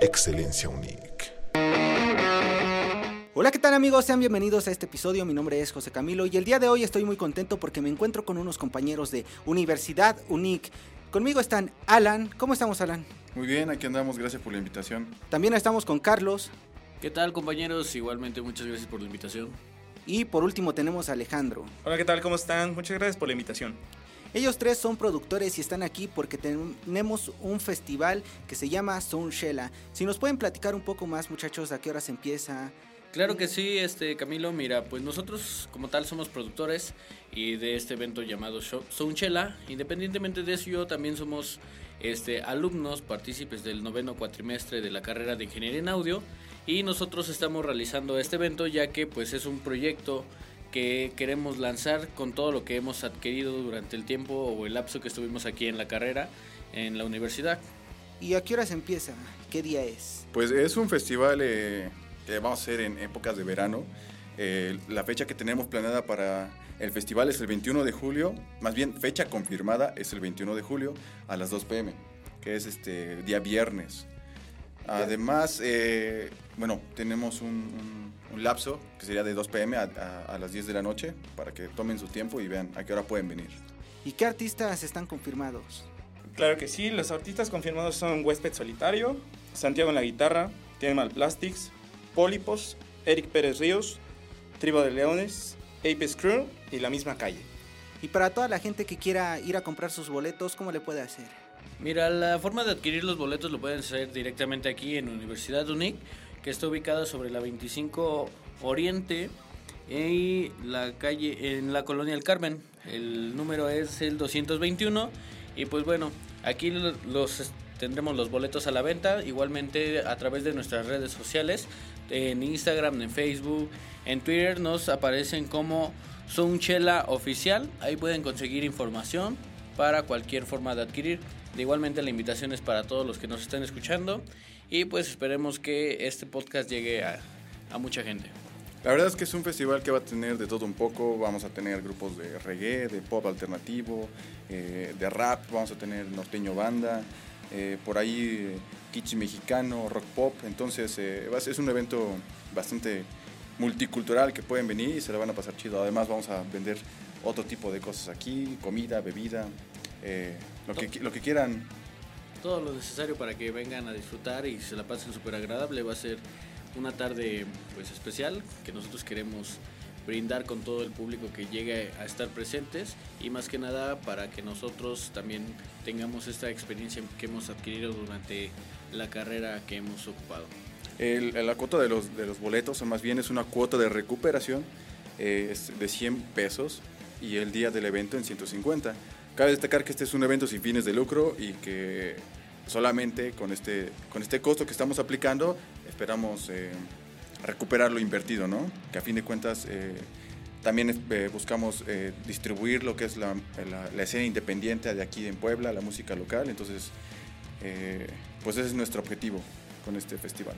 Excelencia Unique. Hola, ¿qué tal amigos? Sean bienvenidos a este episodio. Mi nombre es José Camilo y el día de hoy estoy muy contento porque me encuentro con unos compañeros de Universidad UNIC. Conmigo están Alan. ¿Cómo estamos, Alan? Muy bien, aquí andamos, gracias por la invitación. También estamos con Carlos. ¿Qué tal compañeros? Igualmente muchas gracias por la invitación. Y por último tenemos a Alejandro. Hola, ¿qué tal? ¿Cómo están? Muchas gracias por la invitación. Ellos tres son productores y están aquí porque tenemos un festival que se llama Soundshella. Si nos pueden platicar un poco más, muchachos, a qué hora se empieza. Claro que sí, este Camilo, mira, pues nosotros como tal somos productores y de este evento llamado Soundshella. Independientemente de eso, yo también somos este, alumnos, partícipes del noveno cuatrimestre de la carrera de Ingeniería en Audio y nosotros estamos realizando este evento ya que pues es un proyecto que queremos lanzar con todo lo que hemos adquirido durante el tiempo o el lapso que estuvimos aquí en la carrera en la universidad. ¿Y a qué hora se empieza? ¿Qué día es? Pues es un festival eh, que vamos a hacer en épocas de verano. Eh, la fecha que tenemos planeada para el festival es el 21 de julio, más bien fecha confirmada es el 21 de julio a las 2 pm, que es este día viernes. Además, eh, bueno, tenemos un un lapso que sería de 2 pm a, las 10 de la noche para que tomen su tiempo y vean a qué hora pueden venir. ¿Y qué artistas están confirmados? Claro que sí, los artistas confirmados son Huésped Solitario, Santiago en la guitarra, Mal Plastics, Pólipos, Eric Pérez Ríos, Tribo de Leones, Ape Crew y La Misma Calle. Y para toda la gente que quiera ir a comprar sus boletos, ¿cómo le puede hacer? Mira, la forma de adquirir los boletos lo pueden hacer directamente aquí en Universidad UNIC que está ubicada sobre la 25 Oriente y la calle en la colonia El Carmen. El número es el 221 y pues bueno, aquí los tendremos los boletos a la venta, igualmente a través de nuestras redes sociales, en Instagram, en Facebook, en Twitter nos aparecen como Soundchela Oficial, ahí pueden conseguir información para cualquier forma de adquirir. Igualmente la invitación es para todos los que nos están escuchando y pues esperemos que este podcast llegue a, mucha gente. La verdad es que es un festival que va a tener de todo un poco. Vamos a tener grupos de reggae, de pop alternativo, eh, de rap, vamos a tener norteño banda, eh, por ahí kitsch mexicano, rock pop. Entonces eh, es un evento bastante multicultural que pueden venir y se lo van a pasar chido. Además vamos a vender otro tipo de cosas aquí, comida, bebida, lo, que, lo que quieran todo lo necesario para que vengan a disfrutar y se la pasen súper agradable. Va a ser una tarde pues especial que nosotros queremos brindar con todo el público que llegue a estar presentes y más que nada para que nosotros también tengamos esta experiencia que hemos adquirido durante la carrera que hemos ocupado. la cuota de los, de los boletos, o más bien es una cuota de recuperación eh, de 100 pesos y el día del evento en 150. Cabe destacar que este es un evento sin fines de lucro y que solamente con este, con este costo que estamos aplicando esperamos eh, recuperar lo invertido, ¿no? Que a fin de cuentas eh, también eh, buscamos distribuir lo que es la, la, escena independiente de aquí en Puebla, la música local, entonces pues ese es nuestro objetivo con este festival.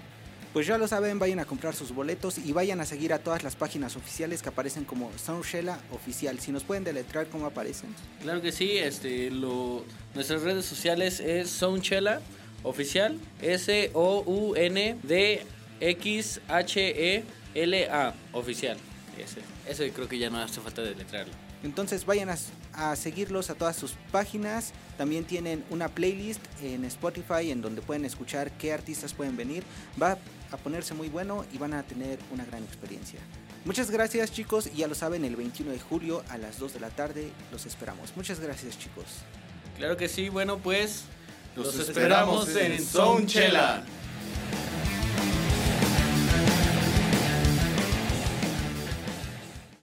Pues ya lo saben, vayan a comprar sus boletos y vayan a seguir a todas las páginas oficiales que aparecen como Soundshella Oficial. Si nos pueden deletrear cómo aparecen. Claro que sí, este, lo, nuestras redes sociales es Soundshella Oficial, S-O-U-N-D-X-H-E-L-A Oficial. Ese, ese creo que ya no hace falta deletrearlo. Entonces vayan a, seguirlos a todas sus páginas. También tienen una playlist en Spotify en donde pueden escuchar qué artistas pueden venir. Va a ponerse muy bueno y van a tener una gran experiencia. Muchas gracias chicos y ya lo saben, el 21 de julio a las 2 de la tarde los esperamos. Muchas gracias chicos. Claro que sí, bueno pues los, esperamos, esperamos en Soundchela.